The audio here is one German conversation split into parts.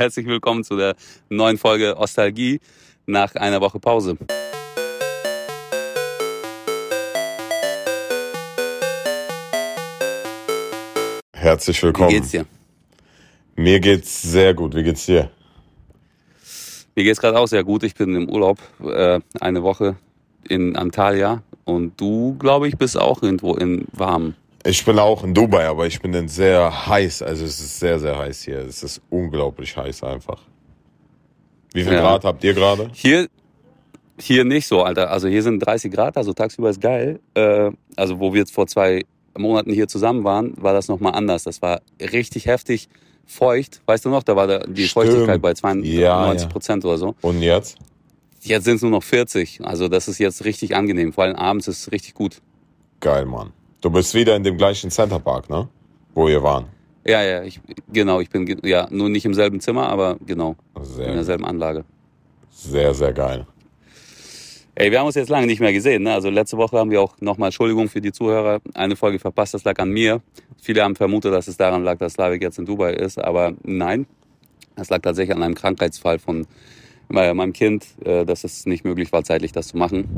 Herzlich willkommen zu der neuen Folge Ostalgie nach einer Woche Pause. Herzlich willkommen. Wie geht's dir? Mir geht's sehr gut. Wie geht's dir? Mir geht's gerade auch sehr gut. Ich bin im Urlaub äh, eine Woche in Antalya und du, glaube ich, bist auch irgendwo in warm. Ich bin auch in Dubai, aber ich bin dann sehr heiß. Also es ist sehr, sehr heiß hier. Es ist unglaublich heiß einfach. Wie viel Ja. Grad habt ihr gerade? Hier, hier nicht so, Alter. Also hier sind 30 Grad, also tagsüber ist geil. Äh, also wo wir jetzt vor zwei Monaten hier zusammen waren, war das nochmal anders. Das war richtig heftig feucht. Weißt du noch, da war da die Stimmt. Feuchtigkeit bei 92 Ja, ja. Prozent oder so. Und jetzt? Jetzt sind es nur noch 40. Also das ist jetzt richtig angenehm. Vor allem abends ist es richtig gut. Geil, Mann. Du bist wieder in dem gleichen Centerpark, ne? Wo ihr waren. Ja, ja, ich, genau, ich bin ja nur nicht im selben Zimmer, aber genau, in Sehr, derselben Anlage. sehr, sehr geil. Ey, wir haben uns jetzt lange nicht mehr gesehen. Ne? Also letzte Woche haben wir auch nochmal Entschuldigung für die Zuhörer. Eine Folge verpasst, das lag an mir. Viele haben vermutet, dass es daran lag, dass Slavik jetzt in Dubai ist. Aber nein, es lag tatsächlich an einem Krankheitsfall von äh, meinem Kind, äh, dass es nicht möglich war, zeitlich das zu machen.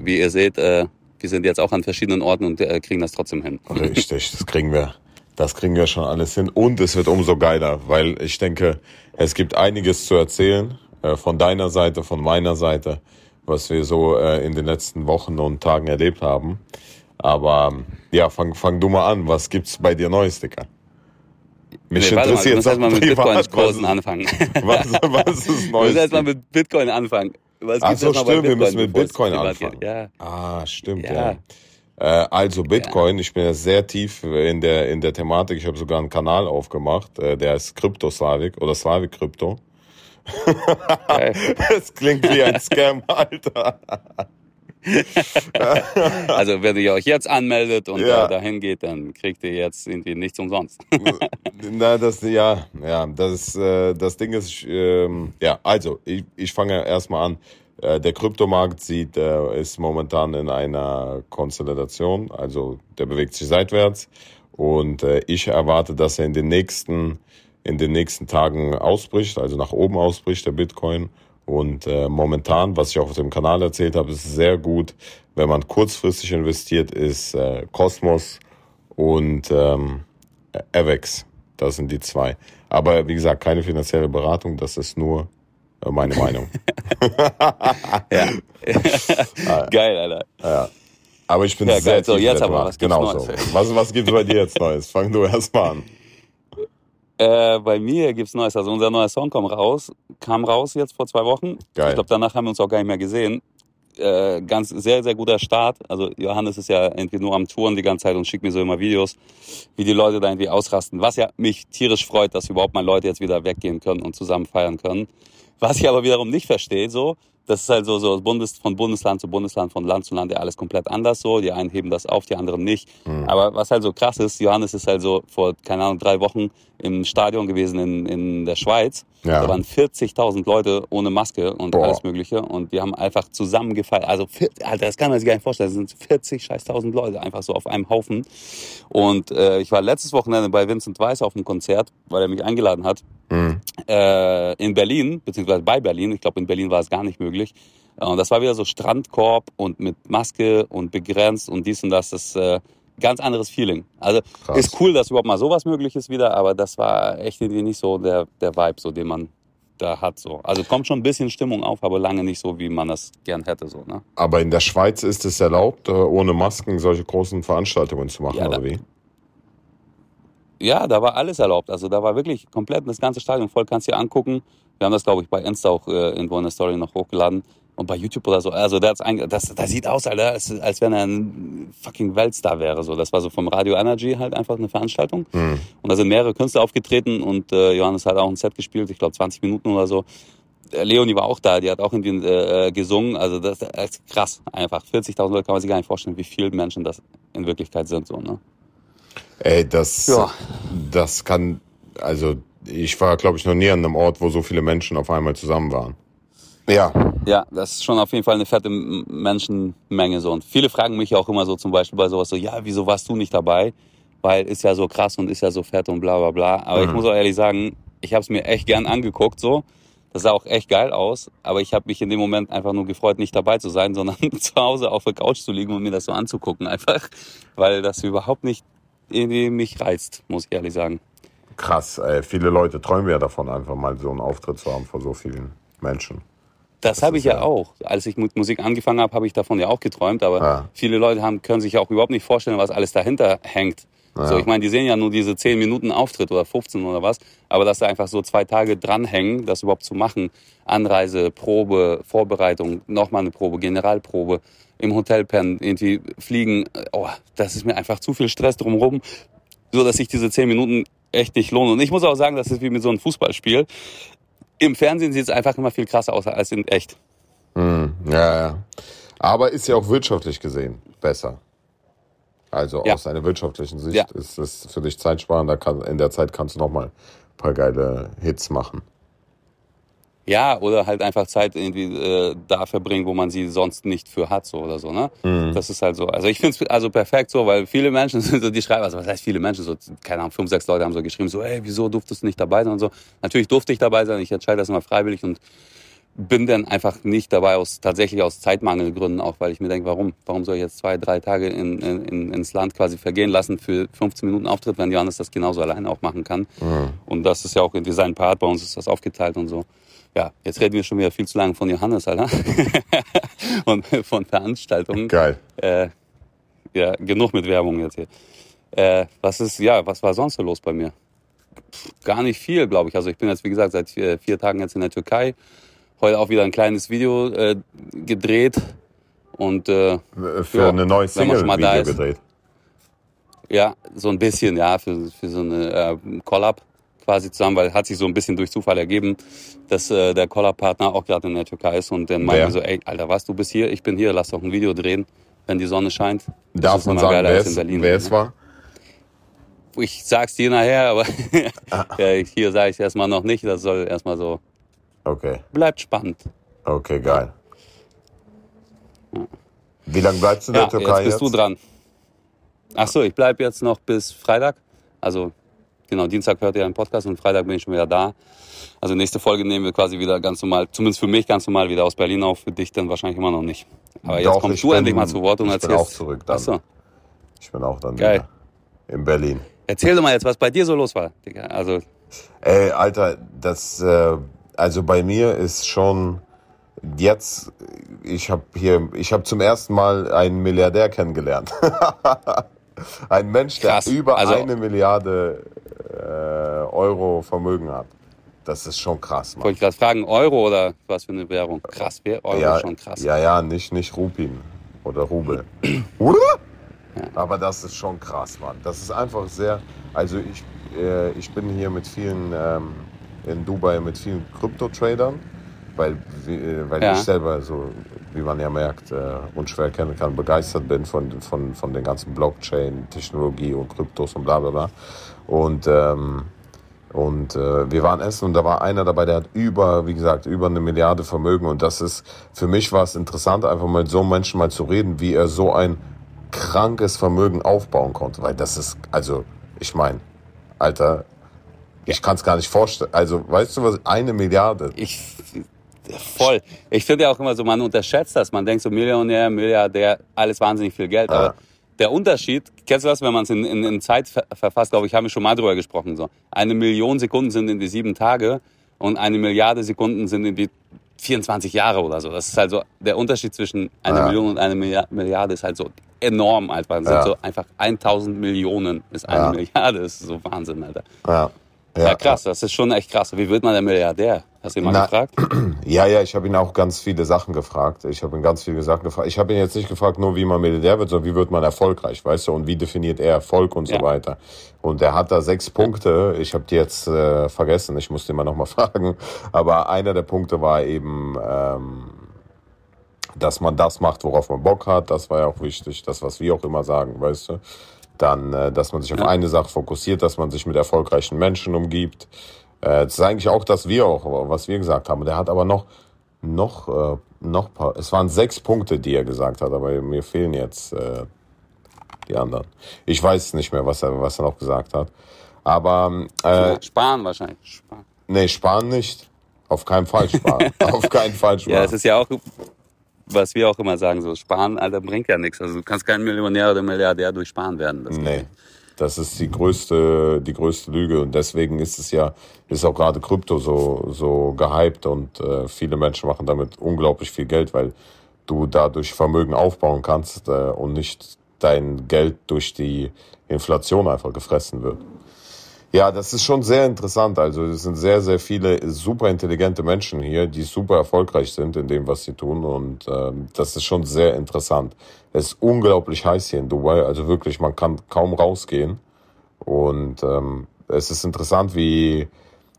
Wie ihr seht, äh, wir sind jetzt auch an verschiedenen Orten und äh, kriegen das trotzdem hin. Richtig, das kriegen wir. Das kriegen wir schon alles hin. Und es wird umso geiler, weil ich denke, es gibt einiges zu erzählen. Äh, von deiner Seite, von meiner Seite, was wir so äh, in den letzten Wochen und Tagen erlebt haben. Aber ähm, ja, fang, fang du mal an. Was gibt's bei dir Neues, Dicker? Mich Nee, mal, interessiert müssen erstmal mit Bitcoin-Kursen was, anfangen. was, was ist Wir müssen Neues? erstmal mit Bitcoin anfangen. Was Ach so, stimmt, wir müssen mit Bitcoin anfangen. Ja. Ah, stimmt, Ja. ja. Äh, also Bitcoin, ich bin ja sehr tief in der in der Thematik. Ich habe sogar einen Kanal aufgemacht, äh, der ist Krypto Slavik oder Slavik Krypto. Das klingt wie ein Scam, Alter. Also wenn ihr euch jetzt anmeldet und Ja. dahin geht, dann kriegt ihr jetzt irgendwie nichts umsonst. Na, das ja, ja, das äh, das Ding ist, ähm, ja, also ich, ich fange erstmal an. Äh, der Kryptomarkt sieht, äh, ist momentan in einer Konsolidation, also der bewegt sich seitwärts und ich erwarte, dass er in den nächsten in den nächsten Tagen ausbricht, also nach oben ausbricht der Bitcoin und äh, momentan, was ich auch auf dem Kanal erzählt habe, ist sehr gut, wenn man kurzfristig investiert, ist äh, Cosmos und ähm, Avex. Das sind die zwei. Aber wie gesagt, keine finanzielle Beratung, das ist nur äh, meine Meinung. ja. Geil, Alter. ja. Aber ich bin Ja, sehr geil. So, jetzt aber, was Genau so. Was, was gibt's bei dir jetzt Neues? Fang du erst mal an. Äh, bei mir gibt's Neues. Also unser neuer Song kam raus, kam raus jetzt vor zwei Wochen. Geil. Ich glaube, danach haben wir uns auch gar nicht mehr gesehen. Äh, ganz sehr, sehr guter Start. Also Johannes ist ja irgendwie nur am Touren die ganze Zeit und schickt mir so immer Videos, wie die Leute da irgendwie ausrasten. Was ja mich tierisch freut, dass überhaupt mal Leute jetzt wieder weggehen können und zusammen feiern können. Was ich aber wiederum nicht verstehe, so, das ist halt so, so Bundes, von Bundesland zu Bundesland, von Land zu Land ja alles komplett anders so. Die einen heben das auf, die anderen nicht. Aber was halt so krass ist, Johannes ist halt so vor, keine Ahnung, drei Wochen im Stadion gewesen in, in der Schweiz. Ja. Da waren 40.000 Leute ohne Maske und Boah. alles Mögliche. Und die haben einfach zusammen gefeiert. Also, Alter, das kann man sich gar nicht vorstellen. Das sind 40 scheiß tausend Leute einfach so auf einem Haufen. Und äh, ich war letztes Wochenende bei Vincent Weiss auf einem Konzert, weil er mich eingeladen hat Hm. Äh, in Berlin, beziehungsweise bei Berlin. Ich glaube, in Berlin war es gar nicht möglich. Äh, Und das war wieder so Strandkorb und mit Maske und begrenzt und dies und das. Das ist äh, ganz anderes Feeling. Also Krass. ist cool, dass überhaupt mal sowas möglich ist wieder, aber das war echt irgendwie nicht so der, der Vibe, so den man da hat. So. Also kommt schon ein bisschen Stimmung auf, aber lange nicht so, wie man das gern hätte. So, ne? Aber in der Schweiz ist es erlaubt, äh, ohne Masken solche großen Veranstaltungen zu machen, Ja, da- oder wie? Ja, da war alles erlaubt. Also da war wirklich komplett das ganze Stadion voll. Kannst dir angucken. Wir haben das, glaube ich, bei Insta auch äh, irgendwo in der Story noch hochgeladen. Und bei YouTube oder so. Also der hat's das, das sieht aus, Alter, als, als wenn er ein fucking Weltstar wäre. So, das war so vom Radio Energy halt einfach eine Veranstaltung. Hm. Und da sind mehrere Künstler aufgetreten und äh, Johannes hat auch ein Set gespielt, ich glaube 20 Minuten oder so. Äh, Leonie war auch da, die hat auch irgendwie äh, gesungen. Also das, das ist krass, einfach. 40.000 Leute kann man sich gar nicht vorstellen, wie viele Menschen das in Wirklichkeit sind. So, ne? Ey, das, Ja. das kann, also ich war, glaube ich, noch nie an einem Ort, wo so viele Menschen auf einmal zusammen waren. Ja, Ja, das ist schon auf jeden Fall eine fette Menschenmenge so. Und viele fragen mich auch immer so zum Beispiel bei sowas so, ja, wieso warst du nicht dabei? Weil ist ja so krass und ist ja so fett und bla bla bla. Aber ich Mhm. muss auch ehrlich sagen, ich habe es mir echt gern angeguckt so. Das sah auch echt geil aus, aber ich habe mich in dem Moment einfach nur gefreut, nicht dabei zu sein, sondern zu Hause auf der Couch zu liegen und mir das so anzugucken einfach, weil das überhaupt nicht irgendwie mich reizt, muss ich ehrlich sagen. Krass, ey. viele Leute träumen ja davon, einfach mal so einen Auftritt zu haben vor so vielen Menschen. Das, habe ich ja, ja, auch. Als ich mit Musik angefangen habe, habe ich davon ja auch geträumt. Aber ja. viele Leute haben, können sich ja auch überhaupt nicht vorstellen, was alles dahinter hängt. Ja. So, ich meine, die sehen ja nur diese 10 Minuten Auftritt oder 15 oder was. Aber dass da einfach so zwei Tage dranhängen, das überhaupt zu machen. Anreise, Probe, Vorbereitung, nochmal eine Probe, Generalprobe, im Hotel pennen, irgendwie fliegen. Oh, das ist mir einfach zu viel Stress drumherum, so dass sich diese 10 Minuten echt nicht lohnen. Und ich muss auch sagen, das ist wie mit so einem Fußballspiel. Im Fernsehen sieht es einfach immer viel krasser aus als in echt. Hm, ja, ja. Aber ist ja auch wirtschaftlich gesehen besser. Also ja. aus einer wirtschaftlichen Sicht ja. ist es für dich zeitsparend. in der Zeit kannst du nochmal ein paar geile Hits machen. Ja, oder halt einfach Zeit irgendwie äh, da verbringen, wo man sie sonst nicht für hat, so oder so, ne? Mhm. Das ist halt so. Also ich finde es also perfekt so, weil viele Menschen sind so, die schreiben, also was heißt viele Menschen, so, keine Ahnung, fünf, sechs Leute haben so geschrieben, so, ey, wieso durftest du nicht dabei sein und so. Natürlich durfte ich dabei sein, ich entscheide das immer freiwillig und bin dann einfach nicht dabei aus tatsächlich aus Zeitmangelgründen auch, weil ich mir denke, warum? Warum soll ich jetzt zwei, drei Tage in, in, ins Land quasi vergehen lassen für 15 Minuten Auftritt, wenn Johannes das genauso alleine auch machen kann? Mhm. Und das ist ja auch in seinem Part, bei uns ist das aufgeteilt und so. Ja, jetzt reden wir schon wieder viel zu lange von Johannes, Alter. und von Veranstaltungen. Geil. Äh, ja, genug mit Werbung jetzt hier. Äh, was ist, ja, was war sonst so los bei mir? Pff, gar nicht viel, glaube ich. Also ich bin jetzt, wie gesagt, seit vier, vier, Tagen jetzt in der Türkei. Heute auch wieder ein kleines Video äh, gedreht. Und äh, für ja, eine neue Single Video gedreht. Ja, so ein bisschen, ja, für, für so eine äh, Collab quasi zusammen, weil hat sich so ein bisschen durch Zufall ergeben, dass äh, der Collar-Partner auch gerade in der Türkei ist und dann meinte so, ey, Alter, was, du bist hier, ich bin hier, lass doch ein Video drehen, wenn die Sonne scheint. Das Darf man sagen, wer es, wer es war? Ich sag's dir nachher, aber ah. ja, hier sage ich erstmal noch nicht, das soll erstmal so. Okay. Bleibt spannend. Okay, geil. Wie lange bleibst du in der ja, Türkei jetzt? bist jetzt? du dran. Ach so, ich bleib jetzt noch bis Freitag. Also Genau, Dienstag hört ihr einen Podcast und Freitag bin ich schon wieder da. Also nächste Folge nehmen wir quasi wieder ganz normal, zumindest für mich ganz normal wieder aus Berlin auf, für dich dann wahrscheinlich immer noch nicht. Aber jetzt Doch, kommst du bin, endlich mal zu Wort und erzählst. Ich bin auch zurück dann. Achso. Ich bin auch dann Geil. in Berlin. Erzähl doch mal jetzt, was bei dir so los war. Also Ey, Alter, das, äh, also bei mir ist schon jetzt, ich habe hier, ich habe zum ersten Mal einen Milliardär kennengelernt. Ein Mensch, der Krass. über also, eine Milliarde äh, Euro Vermögen hat. Das ist schon krass, Mann. Wollte ich gerade fragen, Euro oder was für eine Währung? Krass, Euro ja, ist schon krass. Ja, ja, nicht, nicht Rupin oder Rubel. Aber das ist schon krass, Mann. Das ist einfach sehr. Also ich, äh, ich bin hier mit vielen ähm, in Dubai mit vielen Krypto-Tradern, weil, äh, weil ja. ich selber so wie man ja merkt, äh, unschwer erkennen kann, begeistert bin von, von, von den ganzen Blockchain-Technologie und Kryptos und bla bla bla. Und, ähm, und äh, wir waren essen und da war einer dabei, der hat über, wie gesagt, über eine Milliarde Vermögen. Und das ist, für mich war es interessant, einfach mit so einem Menschen mal zu reden, wie er so ein krankes Vermögen aufbauen konnte. Weil das ist, also, ich meine, Alter, ich kann es gar nicht vorstellen. Also, weißt du was, eine Milliarde. Ich Voll. Ich finde ja auch immer so, man unterschätzt das. Man denkt so Millionär, Milliardär, alles wahnsinnig viel Geld. Aber der Unterschied, kennst du das, wenn man es in, in, in Zeit verfasst, glaube ich, haben wir schon mal drüber gesprochen. So. Eine Million Sekunden sind in die sieben Tage und eine Milliarde Sekunden sind in die 24 Jahre oder so. Das ist halt so, der Unterschied zwischen einer ja. Million und einer Milliarde ist halt so enorm einfach. Das ja. sind so einfach 1000 Millionen ist eine ja. Milliarde. Das ist so Wahnsinn, Alter. Ja. Ja, krass, das ist schon echt krass. Wie wird man der Milliardär? Hast du ihn mal Na, gefragt? Ja, ja, ich habe ihn auch ganz viele Sachen gefragt. Ich habe ihn ganz viele Sachen gefragt. Ich habe ihn jetzt nicht gefragt, nur wie man Milliardär wird, sondern wie wird man erfolgreich, weißt du, und wie definiert er Erfolg und so ja. weiter. Und er hat da sechs Punkte. Ich habe die jetzt äh, vergessen, ich musste immer noch mal fragen. Aber einer der Punkte war eben, ähm, dass man das macht, worauf man Bock hat. Das war ja auch wichtig, das, was wir auch immer sagen, weißt du. Dann, äh, dass man sich auf eine Sache fokussiert, dass man sich mit erfolgreichen Menschen umgibt. Äh, das ist eigentlich auch das wir auch, was wir gesagt haben. Der hat aber noch, noch, äh, noch paar, es waren sechs Punkte, die er gesagt hat, aber mir fehlen jetzt äh, die anderen. Ich weiß nicht mehr, was er, was er noch gesagt hat. Aber äh, sparen wahrscheinlich. Sparen. Nee, sparen nicht. Auf keinen Fall sparen. Auf keinen Fall sparen. Ja, es ist ja auch, was wir auch immer sagen, so sparen, Alter, bringt ja nichts. Also du kannst kein Millionär oder Milliardär durch Sparen werden. Das nee. Das ist die größte, die größte Lüge und deswegen ist es ja, ist auch gerade Krypto so, so gehypt und äh, viele Menschen machen damit unglaublich viel Geld, weil du dadurch Vermögen aufbauen kannst äh, und nicht dein Geld durch die Inflation einfach gefressen wird. Ja, das ist schon sehr interessant. Also es sind sehr, sehr viele super intelligente Menschen hier, die super erfolgreich sind in dem, was sie tun. Und ähm, das ist schon sehr interessant. Es ist unglaublich heiß hier in Dubai. Also wirklich, man kann kaum rausgehen. Und ähm, es ist interessant, wie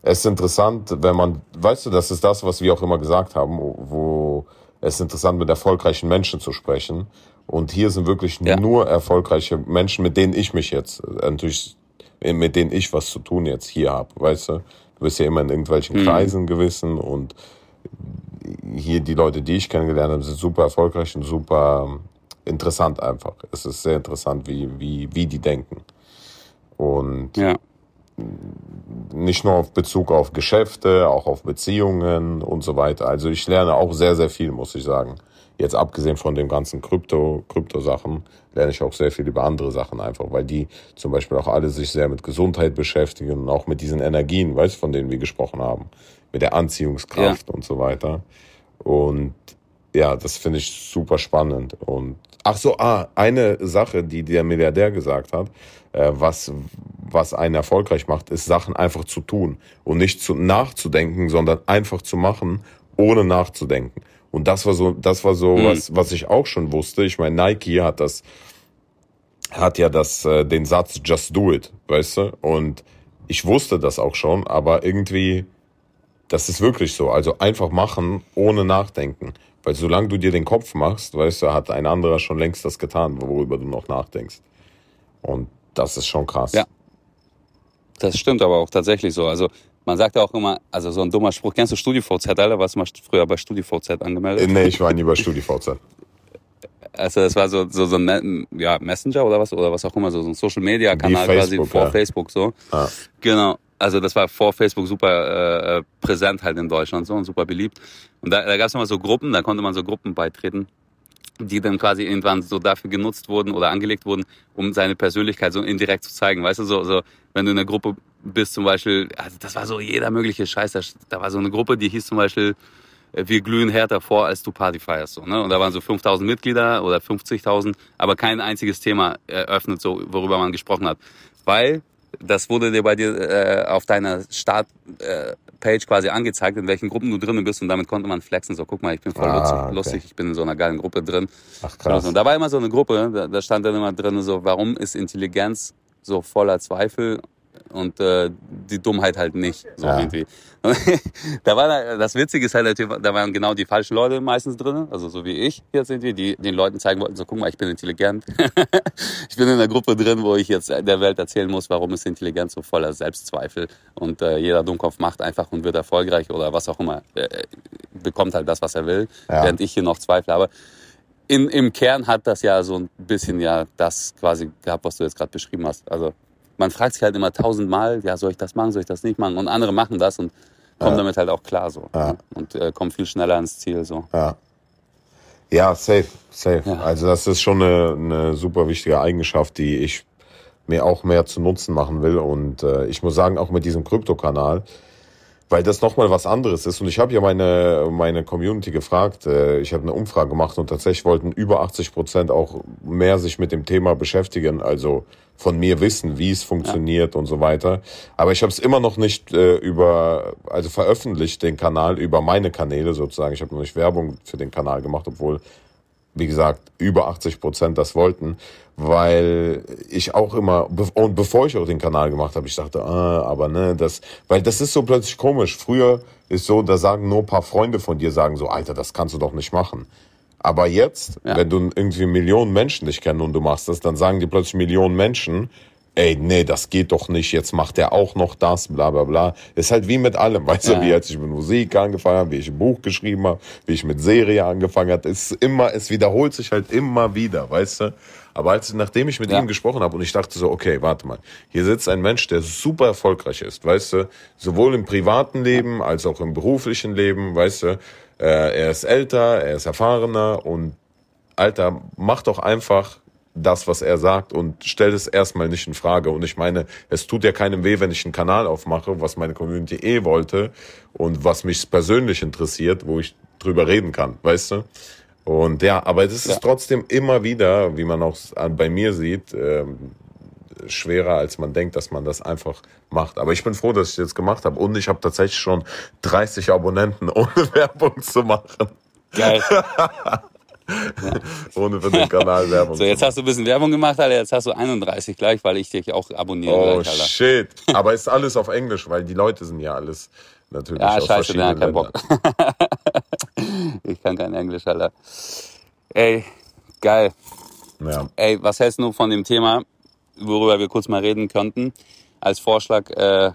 es ist interessant, wenn man, weißt du, das ist das, was wir auch immer gesagt haben, wo es ist interessant, mit erfolgreichen Menschen zu sprechen. Und hier sind wirklich ja. nur erfolgreiche Menschen, mit denen ich mich jetzt natürlich mit denen ich was zu tun jetzt hier habe, weißt du? Du bist ja immer in irgendwelchen mhm. Kreisen gewissen und hier die Leute, die ich kennengelernt habe, sind super erfolgreich und super interessant einfach. Es ist sehr interessant, wie, wie, wie die denken. Und ja. nicht nur auf Bezug auf Geschäfte, auch auf Beziehungen und so weiter. Also ich lerne auch sehr, sehr viel, muss ich sagen. Jetzt abgesehen von den ganzen Krypto, Krypto-Sachen, lerne ich auch sehr viel über andere Sachen einfach, weil die zum Beispiel auch alle sich sehr mit Gesundheit beschäftigen und auch mit diesen Energien, weißt du, von denen wir gesprochen haben, mit der Anziehungskraft ja. und so weiter. Und ja, das finde ich super spannend. Und ach so, ah, eine Sache, die der Milliardär gesagt hat, äh, was was einen erfolgreich macht, ist Sachen einfach zu tun und nicht zu nachzudenken, sondern einfach zu machen, ohne nachzudenken. Und das war so, das war so mhm. was, was ich auch schon wusste. Ich meine, Nike hat das, hat ja das, äh, den Satz Just Do It, weißt du? Und ich wusste das auch schon, aber irgendwie, das ist wirklich so. Also einfach machen, ohne nachdenken. Weil solange du dir den Kopf machst, weißt du, hat ein anderer schon längst das getan, worüber du noch nachdenkst. Und das ist schon krass. Ja. Das stimmt aber auch tatsächlich so. Also man sagt ja auch immer, also so ein dummer Spruch, kennst du StudiVZ, Alter? Warst du mal früher bei StudiVZ angemeldet? Nee, ich war nie bei StudiVZ. Also das war so, so, so ein ja, Messenger oder was, oder was auch immer, so, so ein Social-Media-Kanal quasi vor ja. Facebook so. Ah. Genau. Also das war vor Facebook super äh, präsent halt in Deutschland so und super beliebt. Und da, da gab es immer so Gruppen, da konnte man so Gruppen beitreten die dann quasi irgendwann so dafür genutzt wurden oder angelegt wurden, um seine Persönlichkeit so indirekt zu zeigen. Weißt du, so, so wenn du in einer Gruppe bist zum Beispiel, also das war so jeder mögliche Scheiß. Da war so eine Gruppe, die hieß zum Beispiel, äh, wir glühen härter vor, als du Party feierst. So, ne? Und da waren so 5000 Mitglieder oder 50.000, aber kein einziges Thema eröffnet, so, worüber man gesprochen hat. Weil das wurde dir bei dir äh, auf deiner Startpage äh, quasi angezeigt, in welchen Gruppen du drinnen bist und damit konnte man flexen. So, guck mal, ich bin voll ah, okay. lustig, ich bin in so einer geilen Gruppe drin. Ach krass. Und da war immer so eine Gruppe, da, da stand dann immer drin so, warum ist Intelligenz so voller Zweifel und äh, die Dummheit halt nicht. So ja. irgendwie. da war das Witzige ist halt, da waren genau die falschen Leute meistens drin, also so wie ich jetzt irgendwie, die den Leuten zeigen wollten, so guck mal, ich bin intelligent. ich bin in einer Gruppe drin, wo ich jetzt der Welt erzählen muss, warum ist Intelligenz so voller Selbstzweifel und äh, jeder Dummkopf macht einfach und wird erfolgreich oder was auch immer, äh, bekommt halt das, was er will, ja. während ich hier noch zweifle. Aber in, im Kern hat das ja so ein bisschen ja das quasi gehabt, was du jetzt gerade beschrieben hast. Also man fragt sich halt immer tausendmal, ja, soll ich das machen, soll ich das nicht machen? Und andere machen das und kommen ja. damit halt auch klar so. Ja. Und äh, kommen viel schneller ans Ziel so. Ja. Ja, safe, safe. Ja. Also das ist schon eine, eine super wichtige Eigenschaft, die ich mir auch mehr zu Nutzen machen will. Und äh, ich muss sagen, auch mit diesem Krypto-Kanal, weil das nochmal was anderes ist. Und ich habe ja meine, meine Community gefragt, äh, ich habe eine Umfrage gemacht und tatsächlich wollten über 80 Prozent auch mehr sich mit dem Thema beschäftigen, also von mir wissen, wie es funktioniert ja. und so weiter. Aber ich habe es immer noch nicht äh, über, also veröffentlicht, den Kanal über meine Kanäle sozusagen. Ich habe noch nicht Werbung für den Kanal gemacht, obwohl wie gesagt, über 80 Prozent das wollten, weil ich auch immer, und bevor ich auch den Kanal gemacht habe, ich dachte, ah, aber ne, das, weil das ist so plötzlich komisch. Früher ist so, da sagen nur ein paar Freunde von dir, sagen so, Alter, das kannst du doch nicht machen. Aber jetzt, ja. wenn du irgendwie Millionen Menschen dich kennen und du machst das, dann sagen dir plötzlich Millionen Menschen, ey, nee, das geht doch nicht, jetzt macht er auch noch das, bla bla bla. Ist halt wie mit allem, weißt ja. du, wie als ich mit Musik angefangen habe, wie ich ein Buch geschrieben habe, wie ich mit Serie angefangen habe, ist immer, es wiederholt sich halt immer wieder, weißt du. Aber als, nachdem ich mit ja. ihm gesprochen habe und ich dachte so, okay, warte mal, hier sitzt ein Mensch, der super erfolgreich ist, weißt du, sowohl im privaten Leben als auch im beruflichen Leben, weißt du, äh, er ist älter, er ist erfahrener und Alter, mach doch einfach das, was er sagt und stell es erstmal nicht in Frage. Und ich meine, es tut ja keinem weh, wenn ich einen Kanal aufmache, was meine Community eh wollte und was mich persönlich interessiert, wo ich drüber reden kann, weißt du? Und ja, aber es ist ja. trotzdem immer wieder, wie man auch bei mir sieht, ähm, schwerer, als man denkt, dass man das einfach macht. Aber ich bin froh, dass ich das jetzt gemacht habe. Und ich habe tatsächlich schon 30 Abonnenten, ohne Werbung zu machen. Geil. Ohne für den Kanal Werbung. So, jetzt hast du ein bisschen Werbung gemacht, Alter. Jetzt hast du 31 gleich, weil ich dich auch abonniere. Oh, gleich, Alter. shit. Aber ist alles auf Englisch, weil die Leute sind ja alles natürlich ja, aus scheiße, verschiedenen kein Bock. ich kann kein Englisch, Alter. Ey, geil. Ja. Ey, was hältst du von dem Thema, worüber wir kurz mal reden könnten? Als Vorschlag äh,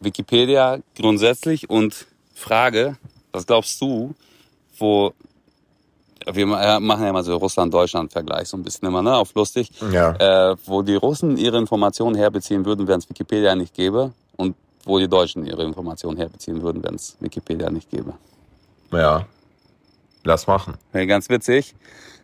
Wikipedia grundsätzlich und Frage, was glaubst du, wo wir machen ja mal so Russland-Deutschland-Vergleich so ein bisschen immer, ne, auf lustig. Ja. Äh, wo die Russen ihre Informationen herbeziehen würden, wenn es Wikipedia nicht gäbe und wo die Deutschen ihre Informationen herbeziehen würden, wenn es Wikipedia nicht gäbe. Ja. Lass machen. Ja, ganz witzig,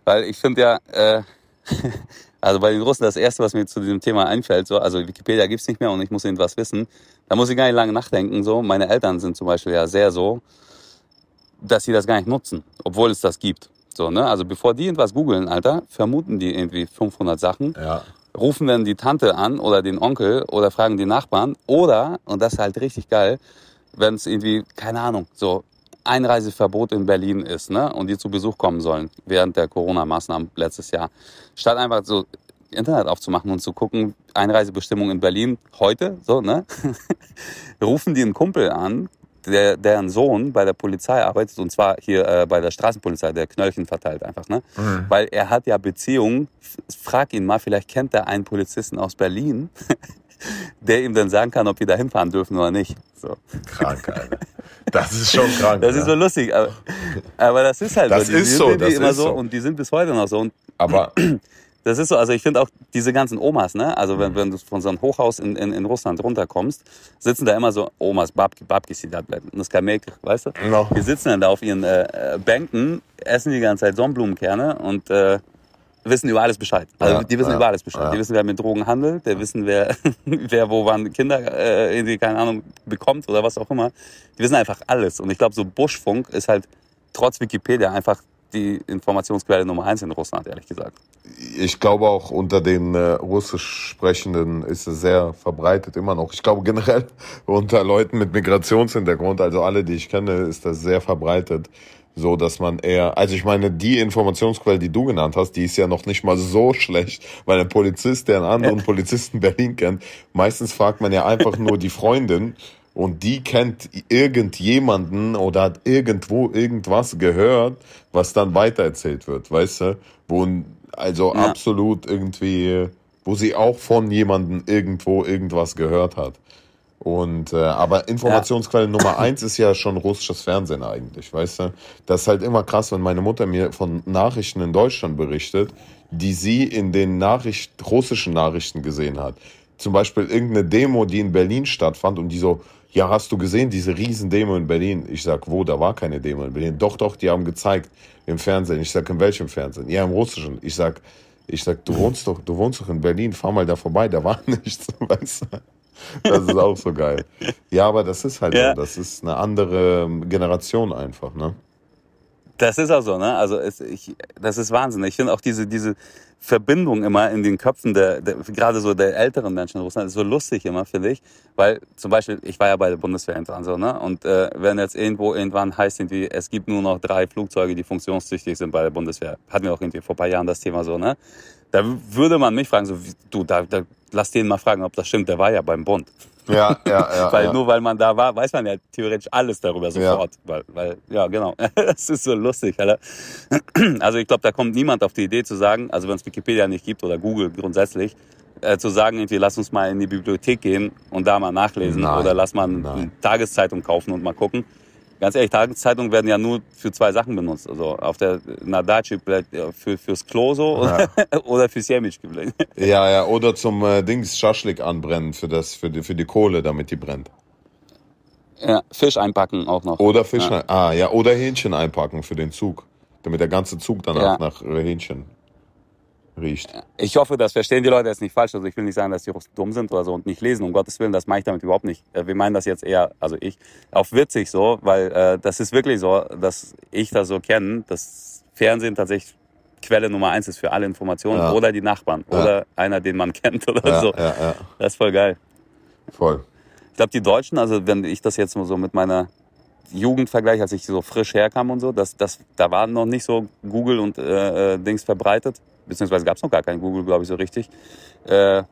weil ich finde ja, äh, also bei den Russen das Erste, was mir zu diesem Thema einfällt, so, also Wikipedia gibt's nicht mehr und ich muss irgendwas wissen, da muss ich gar nicht lange nachdenken. So, meine Eltern sind zum Beispiel ja sehr so, dass sie das gar nicht nutzen, obwohl es das gibt. So, ne? Also bevor die irgendwas googeln, Alter, vermuten die irgendwie 500 Sachen. Ja. Rufen dann die Tante an oder den Onkel oder fragen die Nachbarn. Oder, und das ist halt richtig geil, wenn es irgendwie, keine Ahnung, so Einreiseverbot in Berlin ist, ne? Und die zu Besuch kommen sollen während der Corona-Maßnahmen letztes Jahr. Statt einfach so Internet aufzumachen und zu gucken, Einreisebestimmung in Berlin heute, so, ne? Rufen die einen Kumpel an, der, deren Sohn bei der Polizei arbeitet, und zwar hier äh, bei der Straßenpolizei, der Knöllchen verteilt einfach, ne? Mhm. Weil er hat ja Beziehungen, frag ihn mal, vielleicht kennt er einen Polizisten aus Berlin, der ihm dann sagen kann, ob wir da hinfahren dürfen oder nicht. So. Krank, Alter. Das ist schon krank. Das ja. ist so lustig, aber, aber das ist halt das so. Die ist so, das immer ist so. Und die sind bis heute noch so. Und aber das ist so, also ich finde auch diese ganzen Omas, ne? Also wenn, wenn du von so einem Hochhaus in, in, in Russland runterkommst, sitzen da immer so Omas, Babki, Babki bleiben. Das kann weißt du? No. Die sitzen dann da auf ihren äh, Bänken, essen die ganze Zeit Sonnenblumenkerne und äh, wissen über alles Bescheid. Also ja, die wissen ja, über alles Bescheid. ja. Die wissen, wer mit Drogen handelt, der wissen, wer, wer wo wann Kinder äh, irgendwie, keine Ahnung, bekommt oder was auch immer. Die wissen einfach alles. Und ich glaube, so Buschfunk ist halt trotz Wikipedia einfach die Informationsquelle Nummer eins in Russland, ehrlich gesagt. Ich glaube auch unter den äh, russisch Sprechenden ist es sehr verbreitet immer noch. Ich glaube generell unter Leuten mit Migrationshintergrund, also alle, die ich kenne, ist das sehr verbreitet. So, dass man eher, also ich meine, die Informationsquelle, die du genannt hast, die ist ja noch nicht mal so schlecht, weil ein Polizist, der einen anderen Polizisten Berlin kennt, meistens fragt man ja einfach nur die Freundin und die kennt irgendjemanden oder hat irgendwo irgendwas gehört, was dann weitererzählt wird, weißt du? Wo also ja. absolut irgendwie, wo sie auch von jemandem irgendwo irgendwas gehört hat. Und äh, aber Informationsquelle ja. Nummer eins ist ja schon russisches Fernsehen eigentlich, weißt du? Das ist halt immer krass, wenn meine Mutter mir von Nachrichten in Deutschland berichtet, die sie in den Nachricht, russischen Nachrichten gesehen hat. Zum Beispiel irgendeine Demo, die in Berlin stattfand und die so, ja, hast du gesehen, diese Riesendemo in Berlin? Ich sag, wo, da war keine Demo in Berlin. Doch, doch, die haben gezeigt im Fernsehen. Ich sag, in welchem Fernsehen? Ja, im russischen. Ich sag, ich sag, du wohnst doch, du wohnst doch in Berlin, fahr mal da vorbei, da war nichts, weißt du? Das ist auch so geil. Ja, aber das ist halt ja. so, das ist eine andere Generation einfach, ne? Das ist auch so, ne? Also es, ich, das ist Wahnsinn. Ich finde auch diese, diese Verbindung immer in den Köpfen der, der gerade so der älteren Menschen in Russland ist so lustig immer, finde ich. Weil zum Beispiel, ich war ja bei der Bundeswehr dran so, ne? Und äh, wenn jetzt irgendwo irgendwann heißt irgendwie, es gibt nur noch drei Flugzeuge, die funktionstüchtig sind bei der Bundeswehr, hatten wir auch irgendwie vor paar Jahren das Thema so, ne? Da würde man mich fragen, so, du, da, da lass den mal fragen, ob das stimmt, der war ja beim Bund. Ja, ja, ja. weil ja. nur weil man da war, weiß man ja theoretisch alles darüber sofort. Ja. Weil, weil, ja, genau. Das ist so lustig, Alter. Also ich glaube, da kommt niemand auf die Idee zu sagen, also wenn es Wikipedia nicht gibt oder Google grundsätzlich, äh, zu sagen, irgendwie, lass uns mal in die Bibliothek gehen und da mal nachlesen Nein, oder lass mal eine Tageszeitung kaufen und mal gucken. Ganz ehrlich, Tageszeitungen werden ja nur für zwei Sachen benutzt. Also auf der Nadaci vielleicht ja, für, fürs Klo so Ja. oder fürs Sandwich. Ja, ja, oder zum äh, Dings Schaschlik anbrennen für das, für die, für die Kohle, damit die brennt. Ja, Fisch einpacken auch noch. Oder Fisch, Ja. ah, ja, oder Hähnchen einpacken für den Zug. Damit der ganze Zug danach Ja. nach äh, Hähnchen riecht. Ich hoffe, das verstehen die Leute jetzt nicht falsch. Also ich will nicht sagen, dass die Russen dumm sind oder so und nicht lesen. Um Gottes Willen, das meine ich damit überhaupt nicht. Äh, Wir meinen das jetzt eher, also ich, auf witzig so, weil äh, das ist wirklich so, dass ich das so kenne, dass Fernsehen tatsächlich Quelle Nummer eins ist für alle Informationen Ja. oder die Nachbarn Ja. oder einer, den man kennt oder Ja, so. Das ist voll geil. voll. Ich glaube, die Deutschen, also wenn ich das jetzt mal so mit meiner Jugend vergleiche, als ich so frisch herkam und so, das, das, da war noch nicht so Google und äh, äh, Dings verbreitet. Beziehungsweise gab es noch gar kein Google, glaube ich, so richtig. Äh,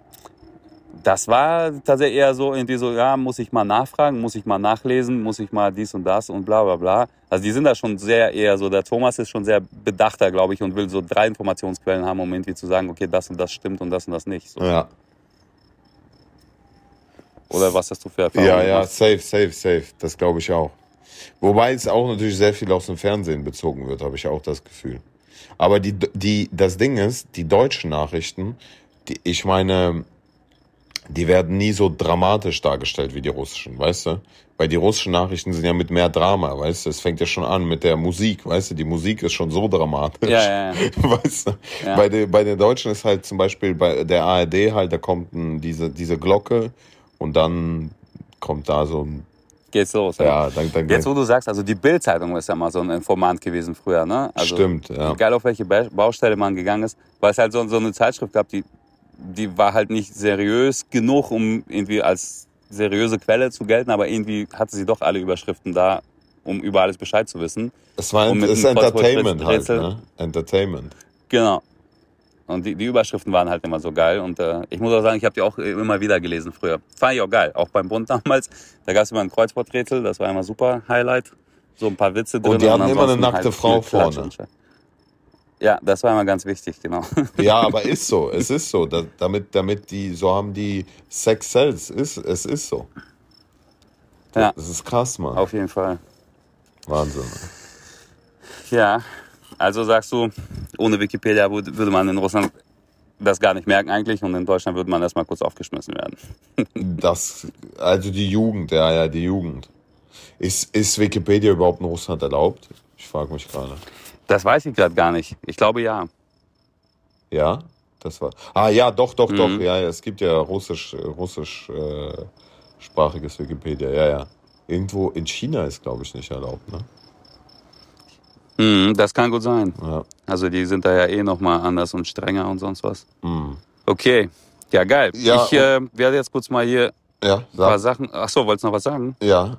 das war tatsächlich eher so irgendwie so, ja, muss ich mal nachfragen, muss ich mal nachlesen, muss ich mal dies und das und bla bla bla. Also die sind da schon sehr eher so, der Thomas ist schon sehr bedachter, glaube ich, und will so drei Informationsquellen haben, um irgendwie zu sagen, okay, das und das stimmt und das und das nicht. So. Ja, Oder was hast du für Erfahrungen ja, ja, gemacht? safe, safe, safe. Das glaube ich auch. Wobei es auch natürlich sehr viel aus dem Fernsehen bezogen wird, habe ich auch das Gefühl. Aber die, die, das Ding ist, die deutschen Nachrichten, die, ich meine, die werden nie so dramatisch dargestellt wie die russischen, weißt du? Weil die russischen Nachrichten sind ja mit mehr Drama, weißt du? Es fängt ja schon an mit der Musik, weißt du? Die Musik ist schon so dramatisch. Ja, ja, ja. Weißt du? Ja. Bei, den, bei den Deutschen ist halt zum Beispiel bei der ARD halt, da kommt ein, diese, diese Glocke und dann kommt da so ein, Geht's los. ja, dann, dann, Jetzt, wo du sagst, also die Bild-Zeitung ist ja mal so ein Informant gewesen früher, ne? Also, Stimmt, ja. Egal auf welche Ba- Baustelle man gegangen ist, weil es halt so, so eine Zeitschrift gab, die, die war halt nicht seriös genug, um irgendwie als seriöse Quelle zu gelten, aber irgendwie hatte sie doch alle Überschriften da, um über alles Bescheid zu wissen. es war es ist Entertainment halt, ne? Entertainment. Genau. Und die, die Überschriften waren halt immer so geil. Und äh, ich muss auch sagen, ich habe die auch immer wieder gelesen früher. Fand ich auch geil. Auch beim Bund damals. Da gab es immer ein Kreuzworträtsel, das war immer super Highlight. So ein paar Witze drin. die hatten immer eine nackte halt Frau vorne. und. Ja, das war immer ganz wichtig, genau. Ja, aber ist so, es ist so, da, damit, damit die, so haben die Sex Cells, ist, es ist so. Ja. Das ist krass, Mann. Auf jeden Fall. Wahnsinn. Ja, also sagst du, ohne Wikipedia würde man in Russland das gar nicht merken eigentlich und in Deutschland würde man erstmal kurz aufgeschmissen werden. Das, also die Jugend, ja, ja, die Jugend. Ist, ist Wikipedia überhaupt in Russland erlaubt? Ich frage mich gerade. Das weiß ich gerade gar nicht. Ich glaube ja. Ja, das war. Ah ja, doch, doch, doch. Mhm. Ja, ja, es gibt ja russisch, russisch äh, sprachiges Wikipedia. Ja, ja. Irgendwo in China ist, glaube ich, nicht erlaubt. Ne? Mhm, das kann gut sein. Ja. Also die sind da ja eh nochmal anders und strenger und sonst was. Mhm. Okay, ja geil. Ja, ich äh, werde jetzt kurz mal hier Ja, ein paar Sachen. Ach so, wolltest du noch was sagen? ja.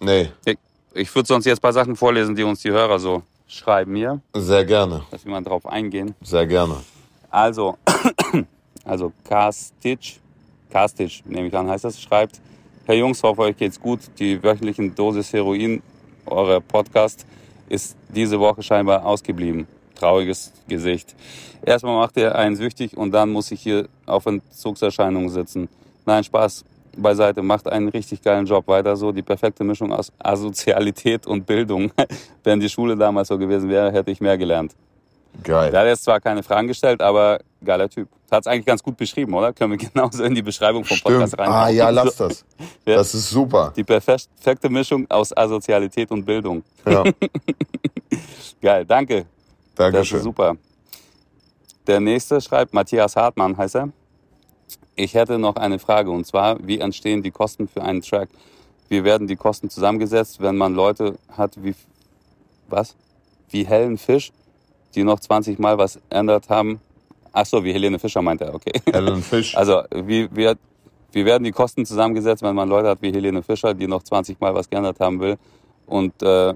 Nee, Ich, ich würde sonst jetzt ein paar Sachen vorlesen, die uns die Hörer so schreiben hier, sehr gerne. dass wir mal drauf eingehen. Sehr gerne. Also, also Kastic, Kastic, nehme ich an, heißt das, schreibt, Herr Jungs, hoffe euch geht's gut. Die wöchentlichen Dosis Heroin, euer Podcast, ist diese Woche scheinbar ausgeblieben. Trauriges Gesicht. Erstmal macht ihr einen süchtig und dann muss ich hier auf Entzugserscheinungen sitzen. Nein, Spaß beiseite. Macht einen richtig geilen Job. Weiter so. Die perfekte Mischung aus Asozialität und Bildung. Wenn die Schule damals so gewesen wäre, hätte ich mehr gelernt. Geil. Der hat jetzt zwar keine Fragen gestellt, aber geiler Typ. Hat es eigentlich ganz gut beschrieben, oder? Können wir genauso in die Beschreibung vom Podcast Stimmt. rein. Ah ja, lass das. Ja. Das ist super. Die perfekte Mischung aus Asozialität und Bildung. Ja, Geil, danke. Das ist Dankeschön. super. Der nächste schreibt, Matthias Hartmann heißt er. Ich hätte noch eine Frage und zwar, wie entstehen die Kosten für einen Track? Wie werden die Kosten zusammengesetzt, wenn man Leute hat wie, was? Wie Helen Fisch, die noch 20 Mal was ändert haben? Ach so, wie Helene Fischer meint er, okay. Helen Fisch. Also, wie, wie, wie werden die Kosten zusammengesetzt, wenn man Leute hat wie Helene Fischer, die noch 20 Mal was geändert haben will und äh,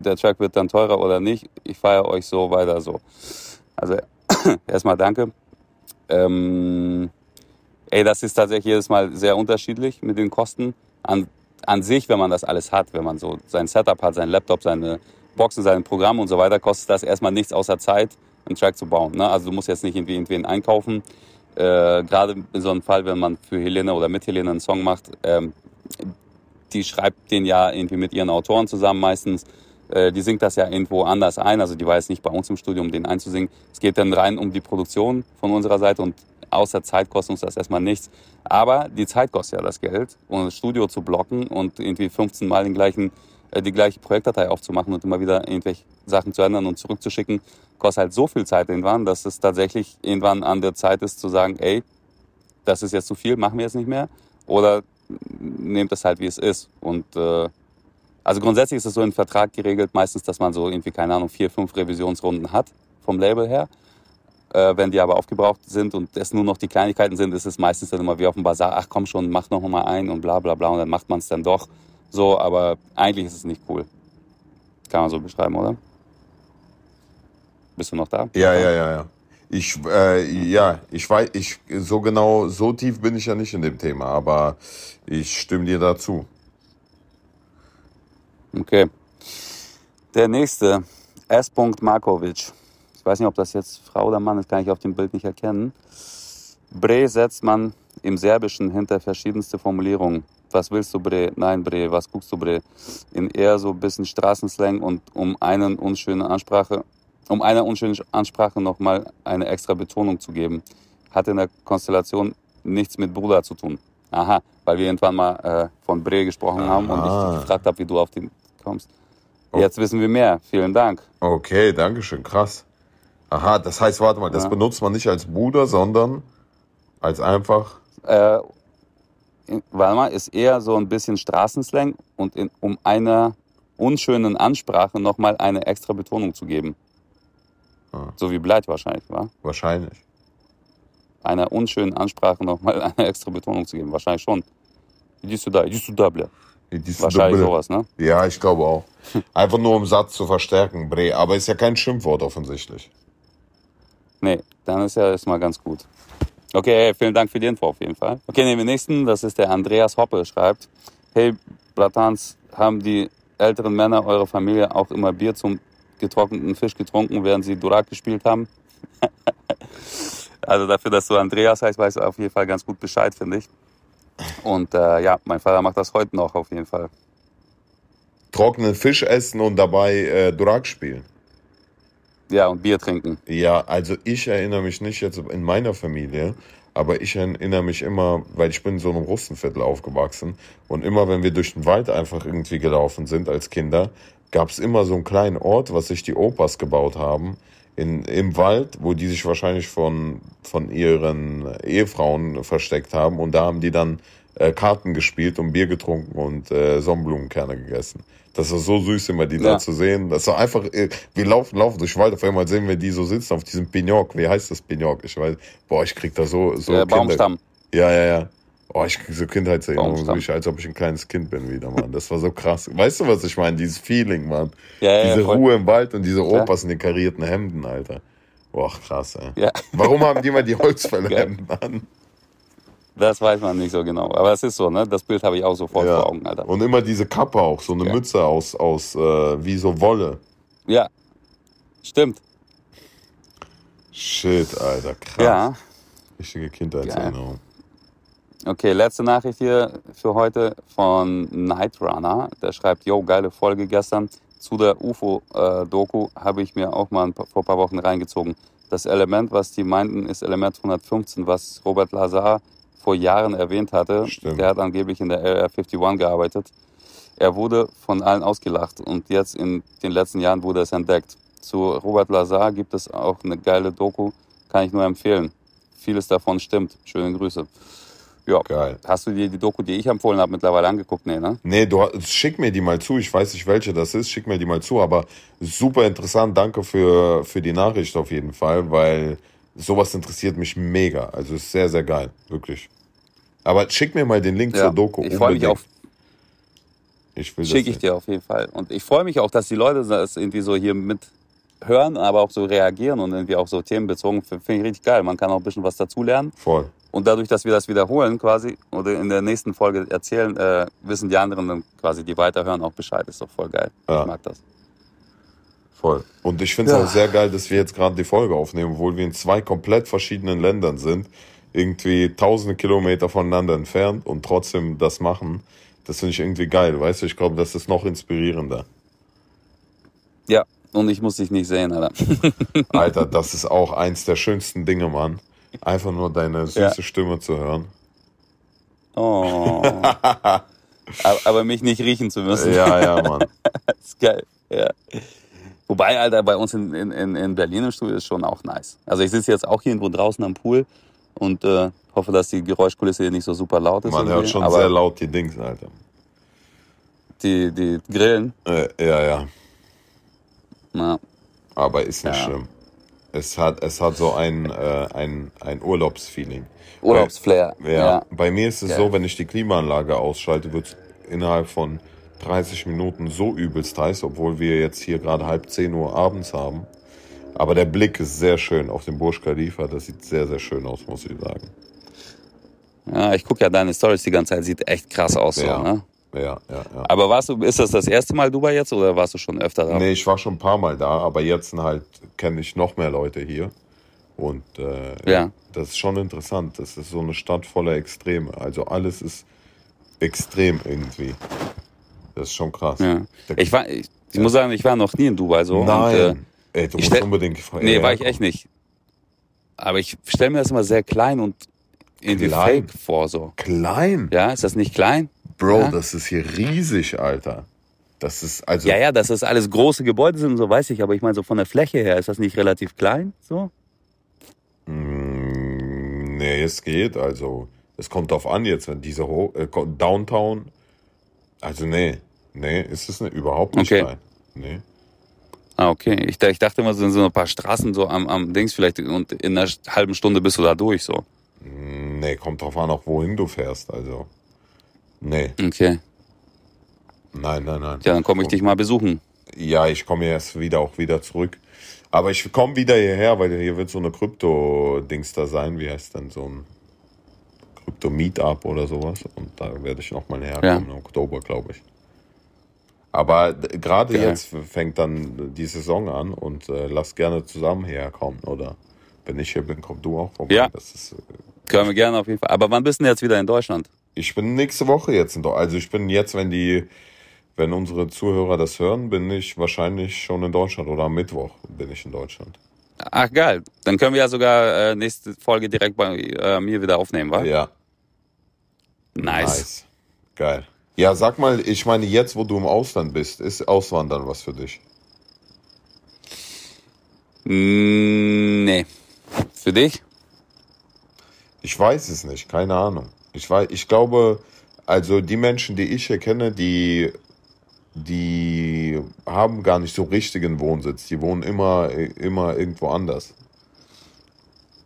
der Track wird dann teurer oder nicht? Ich feiere euch so weiter so. Also, erstmal danke. Ähm, ey, das ist tatsächlich jedes Mal sehr unterschiedlich mit den Kosten. An, an sich, wenn man das alles hat, wenn man so sein Setup hat, sein Laptop, seine Boxen, sein Programm und so weiter, kostet das erstmal nichts außer Zeit, einen Track zu bauen. Ne? Also du musst jetzt nicht irgendwie irgendwen einkaufen. äh, gerade in so einem Fall, wenn man für Helene oder mit Helene einen Song macht, ähm, die schreibt den ja irgendwie mit ihren Autoren zusammen meistens. Äh, die singt das ja irgendwo anders ein, also die war jetzt nicht bei uns im Studio, um den einzusingen. Es geht dann rein um die Produktion von unserer Seite und außer Zeit kostet uns das erstmal nichts. Aber die Zeit kostet ja das Geld, um das Studio zu blocken und irgendwie 15 Mal den gleichen, die gleiche Projektdatei aufzumachen und immer wieder irgendwelche Sachen zu ändern und zurückzuschicken, kostet halt so viel Zeit irgendwann, dass es tatsächlich irgendwann an der Zeit ist zu sagen, ey, das ist jetzt zu viel, machen wir jetzt nicht mehr. Oder nehmt es halt, wie es ist. Und äh, also grundsätzlich ist es so im Vertrag geregelt, meistens, dass man so irgendwie, keine Ahnung, vier, fünf Revisionsrunden hat vom Label her. Äh, wenn die aber aufgebraucht sind und es nur noch die Kleinigkeiten sind, ist es meistens dann immer wie auf dem Bazar, ach komm schon, mach noch mal ein und bla bla bla und dann macht man es dann doch so, aber eigentlich ist es nicht cool. Kann man so beschreiben, oder? Bist du noch da? Ja, ja, ja, ja. Ich, äh, ja, ich weiß, ich, so genau, so tief bin ich ja nicht in dem Thema, aber ich stimme dir dazu. Okay. Der nächste, S. Markovic. Ich weiß nicht, ob das jetzt Frau oder Mann ist, kann ich auf dem Bild nicht erkennen. Bre setzt man im Serbischen hinter verschiedenste Formulierungen. Was willst du, Bre? Nein, Bre. Was guckst du, Bre? In eher so ein bisschen Straßenslang und um einen unschönen Ansprache, um einer unschönen Ansprache nochmal eine extra Betonung zu geben. Hat in der Konstellation nichts mit Bruder zu tun. Aha, weil wir irgendwann mal äh, von Bre gesprochen Aha. haben und ich gefragt habe, wie du auf den kommst. Oh. Jetzt wissen wir mehr. Vielen Dank. Okay, danke schön. Krass. Aha, das heißt, warte mal, das ja. benutzt man nicht als Bruder, sondern als einfach. Äh, Weimar ist eher so ein bisschen Straßenslang und in, um einer unschönen Ansprache nochmal eine extra Betonung zu geben. Ah. So wie Bleit wahrscheinlich, war? Wahrscheinlich. Einer unschönen Ansprache nochmal eine extra Betonung zu geben, wahrscheinlich schon. Idis du da, idis du da, ble. Wahrscheinlich sowas, ne? Ja, ich glaube auch. Einfach nur um Satz zu verstärken, Bre. Aber ist ja kein Schimpfwort offensichtlich. Nee, dann ist ja erstmal ganz gut. Okay, vielen Dank für die Info auf jeden Fall. Okay, nehmen wir nächsten. Das ist der Andreas Hoppe, schreibt. Hey, Blatans, haben die älteren Männer eurer Familie auch immer Bier zum getrockneten Fisch getrunken, während sie Durak gespielt haben? also dafür, dass du Andreas heißt, weißt du auf jeden Fall ganz gut Bescheid, finde ich. Und äh, ja, mein Vater macht das heute noch auf jeden Fall. Trockenen Fisch essen und dabei äh, Durak spielen. Ja, und Bier trinken. Ja, also ich erinnere mich nicht jetzt in meiner Familie, aber ich erinnere mich immer, weil ich bin in so einem Russenviertel aufgewachsen und immer, wenn wir durch den Wald einfach irgendwie gelaufen sind als Kinder, gab es immer so einen kleinen Ort, was sich die Opas gebaut haben, in, im Wald, wo die sich wahrscheinlich von, von ihren Ehefrauen versteckt haben und da haben die dann äh, Karten gespielt und Bier getrunken und äh, Sonnenblumenkerne gegessen. Das war so süß, immer die ja. da zu sehen. Das war einfach, äh, wir laufen, laufen durch den Wald, auf einmal sehen wir die so sitzen auf diesem Pignoc. Wie heißt das Pignoc? Ich weiß, boah, ich krieg da so, so Der Baumstamm. Ja, ja, ja. Oh, ich krieg so Kindheitserinnerungen, so ich, als ob ich ein kleines Kind bin wieder, Mann. Das war so krass. Weißt du, was ich meine? Dieses Feeling, Mann. Ja, ja, diese ja, Ruhe im Wald und diese Opas in den karierten Hemden, Alter. Boah, krass, ey. Ja. Warum haben die mal die Holzfällerhemden an? Das weiß man nicht so genau. Aber es ist so, ne? Das Bild habe ich auch sofort ja. vor Augen, Alter. Und immer diese Kappe auch, so eine ja. Mütze aus, aus äh, wie so Wolle. Ja. Stimmt. Shit, Alter, krass. Ja. Richtige Kindheitserinnerung. Okay, letzte Nachricht hier für heute von Nightrunner. Der schreibt, yo, geile Folge gestern. Zu der UFO-Doku äh, habe ich mir auch mal ein paar, vor ein paar Wochen reingezogen. Das Element, was die meinten, ist Element 115, was Robert Lazar vor Jahren erwähnt hatte. Stimmt. Der hat angeblich in der LR51 gearbeitet. Er wurde von allen ausgelacht und jetzt in den letzten Jahren wurde es entdeckt. Zu Robert Lazar gibt es auch eine geile Doku, kann ich nur empfehlen. Vieles davon stimmt. Schöne Grüße. Ja. Geil. Hast du dir die Doku, die ich empfohlen habe, mittlerweile angeguckt? Nee, ne? Nee, du, schick mir die mal zu. Ich weiß nicht, welche das ist. Schick mir die mal zu. Aber super interessant. Danke für, für die Nachricht auf jeden Fall, weil sowas interessiert mich mega. Also ist sehr, sehr geil. Wirklich. Aber schick mir mal den Link ja, zur Doku. Ich freue mich auf. Ich will Schicke ich dir auf jeden Fall. Und ich freue mich auch, dass die Leute das irgendwie so hier mit hören, aber auch so reagieren und irgendwie auch so themenbezogen. Finde ich richtig geil. Man kann auch ein bisschen was dazulernen. Voll. Und dadurch, dass wir das wiederholen quasi oder in der nächsten Folge erzählen, äh, wissen die anderen dann quasi, die weiterhören, auch Bescheid. Ist doch voll geil. Ja. Ich mag das. Voll. Und ich finde es ja. auch sehr geil, dass wir jetzt gerade die Folge aufnehmen, obwohl wir in zwei komplett verschiedenen Ländern sind irgendwie tausende Kilometer voneinander entfernt und trotzdem das machen, das finde ich irgendwie geil, weißt du? Ich glaube, das ist noch inspirierender. Ja, und ich muss dich nicht sehen, Alter. Alter, das ist auch eins der schönsten Dinge, Mann. Einfach nur deine süße Ja. Stimme zu hören. Oh. aber, aber mich nicht riechen zu müssen. Ja, ja, Mann. Das ist geil. Ja. Wobei, Alter, bei uns in, in, in- in Berlin im Studio ist schon auch nice. Also ich sitze jetzt auch hier irgendwo draußen am Pool und äh, hoffe, dass die Geräuschkulisse hier nicht so super laut ist. Man irgendwie. hört schon aber sehr laut die Dings, Alter. Die, die Grillen, Äh, ja, ja. na, Aber ist nicht Ja. schlimm. Es hat, es hat so ein, äh, ein, ein Urlaubsfeeling. Urlaubsflair. Ja. Ja. Bei mir ist es Geil. so, wenn ich die Klimaanlage ausschalte, wird es innerhalb von 30 Minuten so übelst heiß, obwohl wir jetzt hier gerade halb 10 Uhr abends haben. Aber der Blick ist sehr schön auf den Burj Khalifa. Das sieht sehr, sehr schön aus, muss ich sagen. ja, ich gucke ja deine Stories die ganze Zeit, sieht echt krass aus. So, Ja. ne? Ja, ja, ja. Aber warst du, ist das das erste Mal Dubai jetzt oder warst du schon öfter da? Nee, ich war schon ein paar Mal da, aber jetzt halt kenne ich noch mehr Leute hier. Und äh, Ja. das ist schon interessant. Das ist so eine Stadt voller Extreme. Also alles ist extrem irgendwie. Das ist schon krass. Ja. Ich, war, ich, ich muss sagen, ich war noch nie in Dubai so. Nein. Und, äh, Ey, du musst unbedingt fragen. nee, war ich echt nicht. Aber ich stelle mir das immer sehr klein und irgendwie fake vor. So. Klein? Ja, ist das nicht klein? Bro, Ja. das ist hier riesig, Alter. Das ist, also, Ja, ja, dass das alles große Gebäude sind, so weiß ich, aber ich meine, so von der Fläche her, ist das nicht relativ klein? So? Mm, nee, es geht. Also, es kommt drauf an jetzt, wenn diese Ho äh, Downtown. Also, nee. Nee, ist es nicht, überhaupt nicht Okay. klein. Nee. Ah, okay. Ich, ich dachte immer, so sind so ein paar Straßen so am, am Dings vielleicht und in einer halben Stunde bist du da durch, so. Mm, Nee, kommt drauf an, auch wohin du fährst. Also, nee. Okay. Nein, nein, nein. Ja, dann komme ich dich mal besuchen. Ja, ich komme erst wieder auch wieder zurück. Aber ich komme wieder hierher, weil hier wird so eine Krypto-Dings da sein. Wie heißt denn so ein Krypto-Meetup oder sowas? Und da werde ich nochmal herkommen im Oktober, glaube ich. Aber gerade jetzt fängt dann die Saison an und äh, lass gerne zusammen herkommen. Oder wenn ich hier bin, komm du auch vorbei. Ja. Das ist, äh, Können wir gerne auf jeden Fall. Aber wann bist du denn jetzt wieder in Deutschland? ich bin nächste Woche jetzt in Deutschland. Also ich bin jetzt, wenn die, wenn unsere Zuhörer das hören, bin ich wahrscheinlich schon in Deutschland oder am Mittwoch bin ich in Deutschland. Ach, geil. Dann können wir ja sogar äh, nächste Folge direkt bei äh, mir wieder aufnehmen, wa? Ja, Nice. Geil. Ja, sag mal, ich meine, jetzt, wo du im Ausland bist, ist Auswandern was für dich? Mm, nee. Für dich? Ich weiß es nicht, keine Ahnung. Ich weiß, ich glaube, also die Menschen, die ich hier kenne, die, die haben gar nicht so richtigen Wohnsitz. Die wohnen immer, immer irgendwo anders.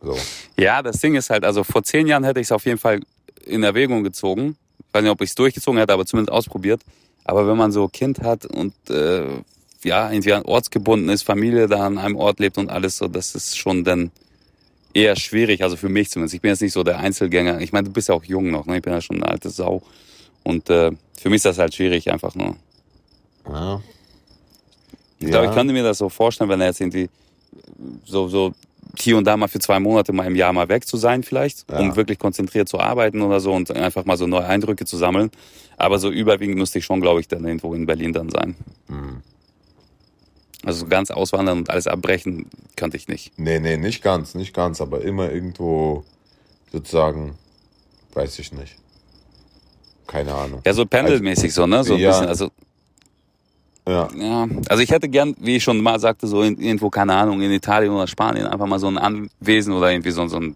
So. Ja, das Ding ist halt, also vor zehn Jahren hätte ich es auf jeden Fall in Erwägung gezogen. Ich weiß nicht, ob ich es durchgezogen hätte, aber zumindest ausprobiert. Aber wenn man so Kind hat und äh, ja, irgendwie an ortsgebunden ist, Familie da an einem Ort lebt und alles so, das ist schon dann eher schwierig, also für mich zumindest. Ich bin jetzt nicht so der Einzelgänger. Ich meine, du bist ja auch jung noch, ne? Ich bin ja schon eine alte Sau. Und äh, für mich ist das halt schwierig, einfach nur. Ja. Ich glaube, ich könnte mir das so vorstellen, wenn er jetzt irgendwie so, so hier und da mal für zwei Monate mal im Jahr mal weg zu sein vielleicht, Ja. um wirklich konzentriert zu arbeiten oder so und einfach mal so neue Eindrücke zu sammeln. Aber so überwiegend müsste ich schon, glaube ich, dann irgendwo in Berlin dann sein. Hm. Also so ganz auswandern und alles abbrechen könnte ich nicht. Nee, nee, nicht ganz, nicht ganz, aber immer irgendwo sozusagen, weiß ich nicht. Keine Ahnung. Ja, so pendelmäßig so, ne? So ein Ja. bisschen, also Ja, Ja, also ich hätte gern, wie ich schon mal sagte, so in, irgendwo, keine Ahnung, in Italien oder Spanien einfach mal so ein Anwesen oder irgendwie so, so ein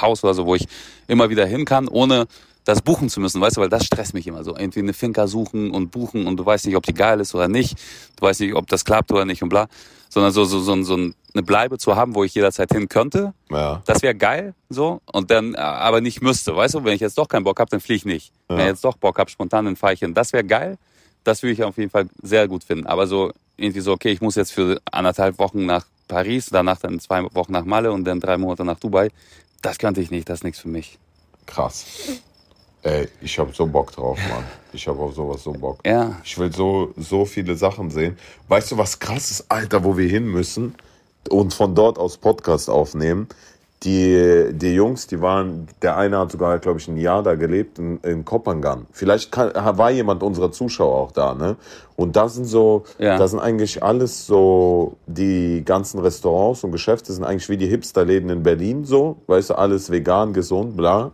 Haus oder so, wo ich immer wieder hin kann, ohne das buchen zu müssen, weißt du, weil das stresst mich immer so. Irgendwie eine Finca suchen und buchen und du weißt nicht, ob die geil ist oder nicht. Du weißt nicht, ob das klappt oder nicht und bla. Sondern so, so, so, so eine Bleibe zu haben, wo ich jederzeit hin könnte. ja, Das wäre geil, so. Und dann äh, aber nicht müsste, weißt du, wenn ich jetzt doch keinen Bock habe, dann fliege ich nicht. Wenn Ja. ich jetzt doch Bock habe, spontan dann fahre ich hin. Das wäre geil. Das würde ich auf jeden Fall sehr gut finden. Aber so irgendwie so, okay, ich muss jetzt für anderthalb Wochen nach Paris, danach dann zwei Wochen nach Malle und dann drei Monate nach Dubai. Das könnte ich nicht, das ist nichts für mich. krass. Ey, ich hab so Bock drauf, Mann. Ich hab auf sowas so Bock. Ja. Ich will so, so viele Sachen sehen. Weißt du, was krass ist, Alter, wo wir hin müssen und von dort aus Podcast aufnehmen? Die, die Jungs, die waren, der eine hat sogar, glaube ich, ein Jahr da gelebt in, in Kopangan. Vielleicht kann, war jemand unserer Zuschauer auch da, ne? Und da sind so, Ja. da sind eigentlich alles so, die ganzen Restaurants und Geschäfte sind eigentlich wie die Hipsterläden in Berlin so, weißt du, alles vegan, gesund, bla.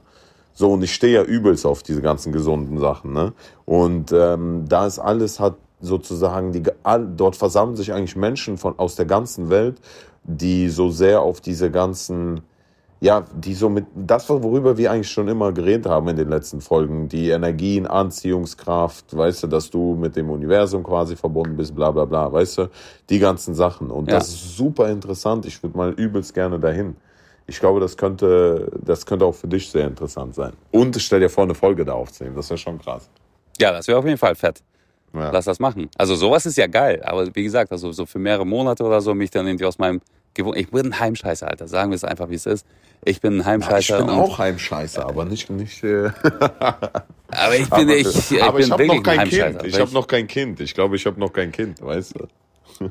So, und ich stehe ja übelst auf diese ganzen gesunden Sachen, ne? Und ähm, da ist alles, hat sozusagen, die, all, dort versammeln sich eigentlich Menschen von, aus der ganzen Welt, die so sehr auf diese ganzen, ja, die so mit, das, worüber wir eigentlich schon immer geredet haben in den letzten Folgen, die Energien, Anziehungskraft, weißt du, dass du mit dem Universum quasi verbunden bist, bla bla bla, weißt du, die ganzen Sachen. Und Ja. das ist super interessant. Ich würde mal übelst gerne dahin. Ich glaube, das könnte, das könnte auch für dich sehr interessant sein. Und stell dir vor, eine Folge da aufzunehmen. Das wäre schon krass. Ja, das wäre auf jeden Fall fett. Ja. Lass das machen. Also sowas ist ja geil. Aber wie gesagt, also so für mehrere Monate oder so mich dann irgendwie aus meinem Gewohn... Ich bin ein Heimscheißer, Alter. Sagen wir es einfach, wie es ist. Ich bin ein ich Heimscheißer. bin und- auch Heimscheißer, aber nicht, nicht, äh, Aber ich bin, ich, ich aber bin ich habe wirklich noch kein ein Heimscheißer. Kind. Ich habe noch kein Kind. Ich glaube, ich habe noch kein Kind, weißt du?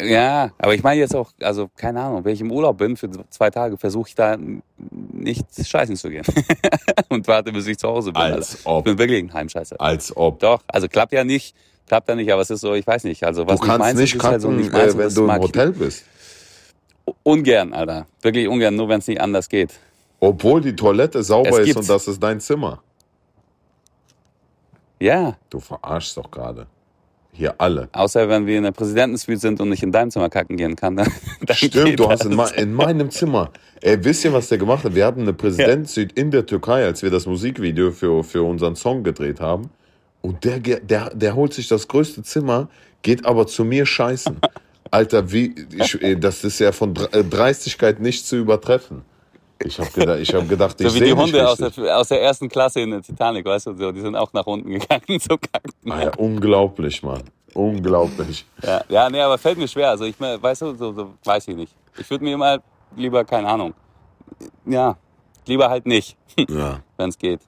Ja, aber ich meine jetzt auch, also keine Ahnung, wenn ich im Urlaub bin für zwei Tage, versuche ich da nicht scheißen zu gehen. und warte, bis ich zu Hause bin. Als ob. Ich bin wirklich ein Heimscheißer. Als ob. Doch, also klappt ja nicht, klappt ja nicht, aber es ist so, ich weiß nicht. Also was du kannst nicht ist, ist halt so kacken, nicht meins äh, wenn du im ich Hotel bist. Ungern, Alter. Wirklich ungern, nur wenn es nicht anders geht. Obwohl die Toilette sauber ist und das ist dein Zimmer. Ja, Du verarschst doch gerade. Hier alle. außer wenn wir in der Präsidentensuite sind und ich in deinem Zimmer kacken gehen kann, dann, dann Stimmt, du hast in, in meinem Zimmer. Ey, wisst ihr, was der gemacht hat? Wir hatten eine Präsidentssuite in der Türkei, als wir das Musikvideo für, für unseren Song gedreht haben. Und der, der, der holt sich das größte Zimmer, geht aber zu mir scheißen. Alter, wie, ich, ey, das ist ja von äh, Dreistigkeit nicht zu übertreffen. Ich habe gedacht, ich hab gedacht, ich So wie die Hunde aus der, aus der ersten Klasse in der Titanic, weißt du, so, die sind auch nach unten gegangen zu kacken. Ah ja, unglaublich, Mann. Unglaublich. Ja, ja, nee, aber fällt mir schwer. Also ich weißt du, so, so weiß ich nicht. Ich würde mir immer lieber, keine Ahnung. Ja, lieber halt nicht, Ja, wenn es geht.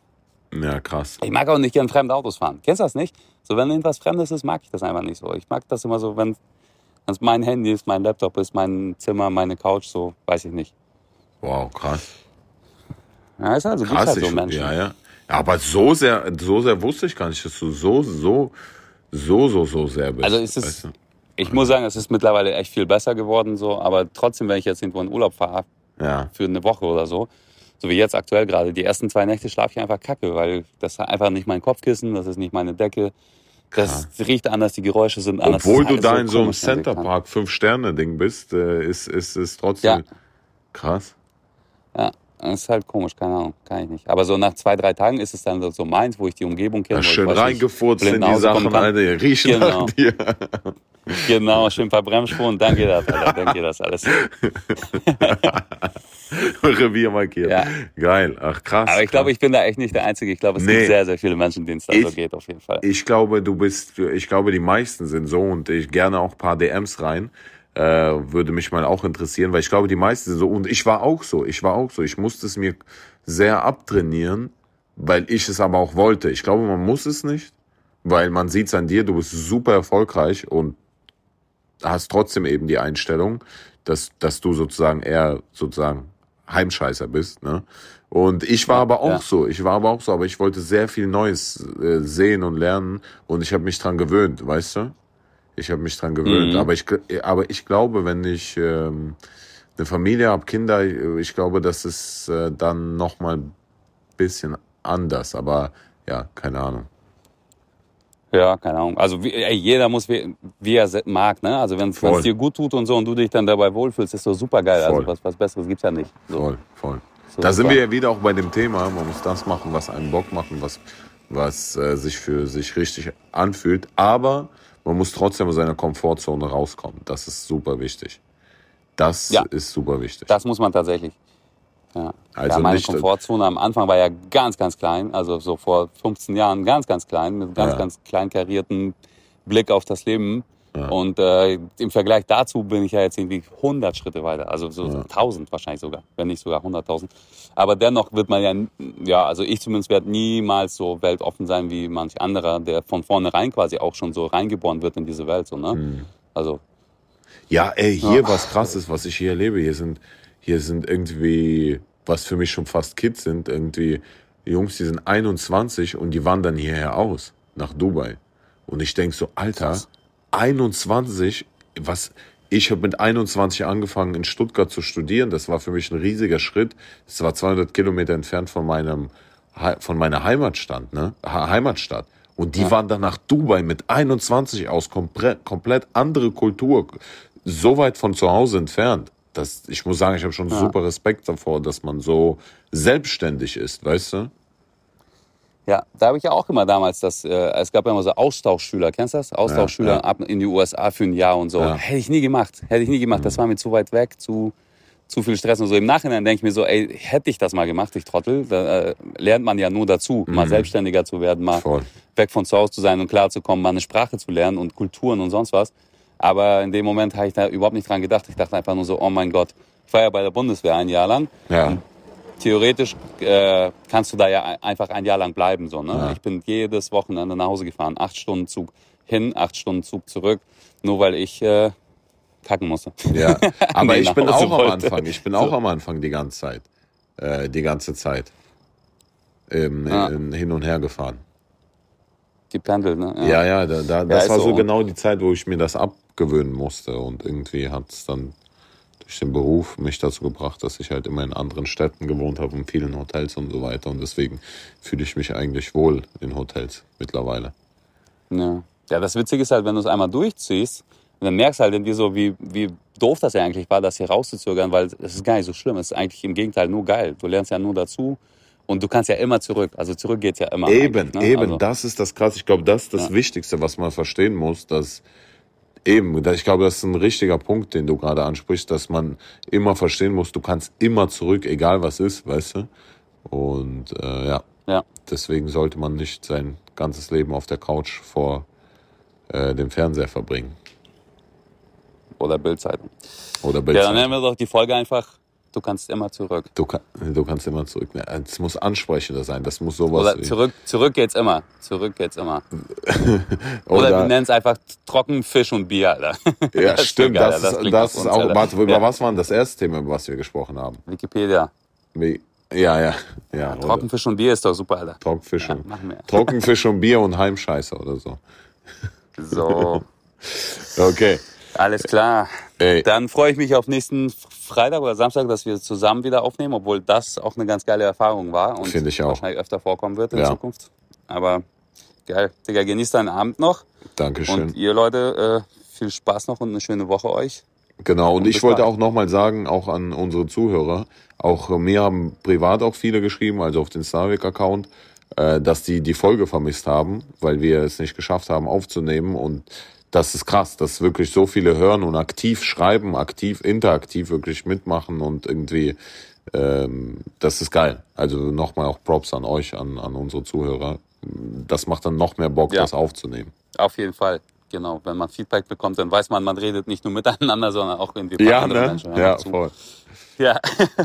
ja, krass. Ich mag auch nicht gern fremde Autos fahren. Kennst du das nicht? So, wenn irgendwas Fremdes ist, mag ich das einfach nicht so. Ich mag das immer so, wenn es mein Handy ist, mein Laptop ist, mein Zimmer, meine Couch, so, weiß ich nicht. Wow, krass. Ja, ist also, Krass, halt so ich, Menschen. ja, ja. Ja, aber so sehr, so sehr wusste ich gar nicht, dass du so, so, so, so, so sehr bist. Also ist es- weißt du? Ich muss sagen, es ist mittlerweile echt viel besser geworden, so, aber trotzdem, wenn ich jetzt irgendwo in Urlaub fahre, Ja, für eine Woche oder so, so wie jetzt aktuell gerade, die ersten zwei Nächte schlafe ich einfach kacke, weil das ist einfach nicht mein Kopfkissen, das ist nicht meine Decke. Das riecht anders, die Geräusche sind anders. obwohl du da alles in so einem kann. Centerpark Fünf-Sterne-Ding bist, äh, ist, ist, ist trotzdem Ja. krass. Ja, das ist halt komisch, keine Ahnung, kann ich nicht. Aber so nach zwei, drei Tagen ist es dann so- so meins, wo ich die Umgebung kenne. Ja, schön reingefurzt in die Sachen. Alter. Die Riechen Genau. nach dir. Genau, schön ein paar Bremsspuren, dann geht das, Alter, dann geht das alles. Revier markiert. Ja. Geil. Ach, krass. Aber ich glaube, ich bin da echt nicht der Einzige. Ich glaube, es Nee. gibt sehr, sehr viele Menschen, denen es da so Ich- geht, auf jeden Fall. Ich glaube, du bist, ich glaube, die meisten sind so und ich gerne auch ein paar DMs rein. Äh, würde mich mal auch interessieren, weil ich glaube, die meisten sind so und ich war auch so. Ich war auch so. Ich musste es mir sehr abtrainieren, weil ich es aber auch wollte. Ich glaube, man muss es nicht, weil man sieht es an dir, du bist super erfolgreich und hast trotzdem eben die Einstellung, dass, dass du sozusagen eher sozusagen Heimscheißer bist. Ne? Und ich war aber auch ja. so, ich war aber auch so, aber ich wollte sehr viel Neues äh, sehen und lernen und ich habe mich dran gewöhnt, weißt du? Ich habe mich dran gewöhnt. Mhm. Aber, ich, aber ich glaube, wenn ich ähm, eine Familie habe, Kinder, ich glaube, das ist äh, dann nochmal ein bisschen anders. Aber ja, keine Ahnung. Ja, keine Ahnung. Also wie, ey, jeder muss, wie, wie er mag. Ne? Also wenn es dir gut tut und so und du dich dann dabei wohlfühlst, ist so super geil. Voll. Also was, was Besseres gibt's ja nicht. So. Voll, voll. So da sind super. wir ja wieder auch bei dem Thema. Man muss das machen, was einen Bock machen, was, was äh, sich für sich richtig anfühlt. Aber man muss trotzdem aus seiner Komfortzone rauskommen. Das ist super wichtig. Das Ja. ist super wichtig. Das muss man tatsächlich. Ja. Also ja, meine nicht- Komfortzone am Anfang war ja ganz, ganz klein. Also so vor 15 Jahren ganz, ganz klein, mit ganz, Ja. ganz klein karierten Blick auf das Leben. Ja. Und äh, im Vergleich dazu bin ich ja jetzt irgendwie 100 Schritte weiter. Also so Ja. 1000 wahrscheinlich sogar, wenn nicht sogar 100.000. Aber dennoch wird man ja, ja, also ich zumindest werde niemals so weltoffen sein wie manch anderer, der von vornherein quasi auch schon so reingeboren wird in diese Welt. So, ne? Mhm. Also Ja, ey, hier was krasses, was ich hier erlebe. Hier sind, hier sind irgendwie, was für mich schon fast Kids sind, irgendwie Jungs, die sind 21 und die wandern hierher aus, nach Dubai. Und ich denk so, Alter, Krass. 21, was, ich habe mit 21 angefangen in Stuttgart zu studieren. Das war für mich ein riesiger Schritt. Es war 200 Kilometer entfernt von meinem von meiner Heimatstadt, ne? Heimatstadt. Und die ja. waren dann nach Dubai mit 21 aus komplett, komplett andere Kultur, so weit von zu Hause entfernt. Das, ich muss sagen, ich habe schon ja. super Respekt davor, dass man so selbstständig ist, weißt du? Ja, da habe ich ja auch immer damals das, äh, es gab ja immer so Austauschschüler, kennst du das? Austauschschüler ja, ja. ab in die USA für ein Jahr und so. Hätte ich nie gemacht, hätte ich nie gemacht. Das mhm. war mir zu weit weg, zu, zu viel Stress und so. Im Nachhinein denke ich mir so, ey, hätte ich das mal gemacht, ich Trottel, da äh, lernt man ja nur dazu, mhm. mal selbstständiger zu werden, mal Voll. weg von zu Hause zu sein und klar zu kommen, mal eine Sprache zu lernen und Kulturen und sonst was. Aber in dem Moment habe ich da überhaupt nicht dran gedacht. Ich dachte einfach nur so, oh mein Gott, ich war ja bei der Bundeswehr ein Jahr lang. Ja. theoretisch äh, kannst du da ja einfach ein Jahr lang bleiben. So, ne? Ja. Ich bin jedes Wochenende nach Hause gefahren, acht Stunden Zug hin, acht Stunden Zug zurück, nur weil ich äh, kacken musste. Ja, aber ich bin auch wollte. am Anfang. Ich bin so. auch am Anfang die ganze Zeit. Äh, die ganze Zeit. Ähm, in, hin und her gefahren. Gependelt, ne? Ja, ja, ja da, da, das war so, so genau die Zeit, wo ich mir das abgewöhnen musste. Und irgendwie hat es dann durch den Beruf mich dazu gebracht, dass ich halt immer in anderen Städten gewohnt habe und vielen Hotels und so weiter. Und deswegen fühle ich mich eigentlich wohl in Hotels mittlerweile. Ja. Ja, das Witzige ist halt, wenn du es einmal durchziehst, dann merkst du halt irgendwie so, wie, wie doof das ja eigentlich war, das hier rauszuzögern, weil es ist gar nicht so schlimm. Es ist eigentlich im Gegenteil nur geil. Du lernst ja nur dazu. Und du kannst ja immer zurück. Also zurück geht's ja immer. Eben, ne? eben. Also, das ist das krass. Ich glaube, das ist das ja. Wichtigste, was man verstehen muss, dass eben, ich glaube, das ist ein richtiger Punkt, den du gerade ansprichst, dass man immer verstehen muss, du kannst immer zurück, egal was ist, weißt du? Und äh, ja. ja. Deswegen sollte man nicht sein ganzes Leben auf der Couch vor äh, dem Fernseher verbringen. Oder Bildzeitung. Oder Bildzeitung. Ja, dann nennen wir doch die Folge einfach Du kannst immer zurück. Du, kann, du kannst immer zurück. Es muss ansprechender sein. Das muss sowas. Oder zurück, zurück geht's immer. Zurück geht's immer. Oder, Oder wir nennen es einfach Trockenfisch und Bier, Alter. Ja, das stimmt. Geil, das, das, das ist auch. Warte, über ja. was war denn das erste Thema, über was wir gesprochen haben? Wikipedia. Wie? Ja, ja, ja. Trockenfisch und Bier ist doch super, Alter. Trockenfisch, ja, Trockenfisch und Bier und Heimscheiße oder so. So. okay. Alles klar. Ey. Dann freue ich mich auf nächsten Freitag oder Samstag, dass wir zusammen wieder aufnehmen, obwohl das auch eine ganz geile Erfahrung war und ich auch. wahrscheinlich öfter vorkommen wird in ja. Zukunft. Aber geil. Digga, genießt deinen Abend noch. Dankeschön. Und ihr Leute, äh, viel Spaß noch und eine schöne Woche euch. Genau, und, und ich wollte auch nochmal sagen, auch an unsere Zuhörer, auch mir haben privat auch viele geschrieben, also auf den Starwick-Account, äh, dass die die Folge vermisst haben, weil wir es nicht geschafft haben aufzunehmen und das ist krass, dass wirklich so viele hören und aktiv schreiben, aktiv, interaktiv wirklich mitmachen und irgendwie, ähm, das ist geil. Also nochmal auch Props an euch, an, an unsere Zuhörer. Das macht dann noch mehr Bock, ja. das aufzunehmen. Auf jeden Fall. Genau, wenn man Feedback bekommt, dann weiß man, man redet nicht nur miteinander, sondern auch irgendwie mit ja, anderen ne? Menschen. Ja, voll. Ja.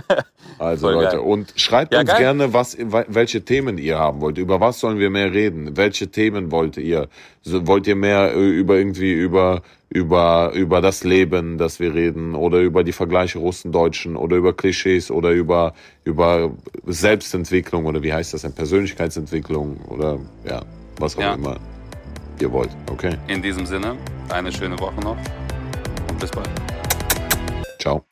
also Voll Leute, geil. und schreibt ja, uns geil. gerne, was, welche Themen ihr haben wollt. Über was sollen wir mehr reden? Welche Themen wollt ihr? Wollt ihr mehr äh, über irgendwie über über über das Leben, das wir reden, oder über die Vergleiche Russen-Deutschen, oder über Klischees, oder über über Selbstentwicklung oder wie heißt das denn Persönlichkeitsentwicklung oder ja was auch ja. immer Ihr wollt, okay. In diesem Sinne, eine schöne Woche noch und bis bald. Ciao.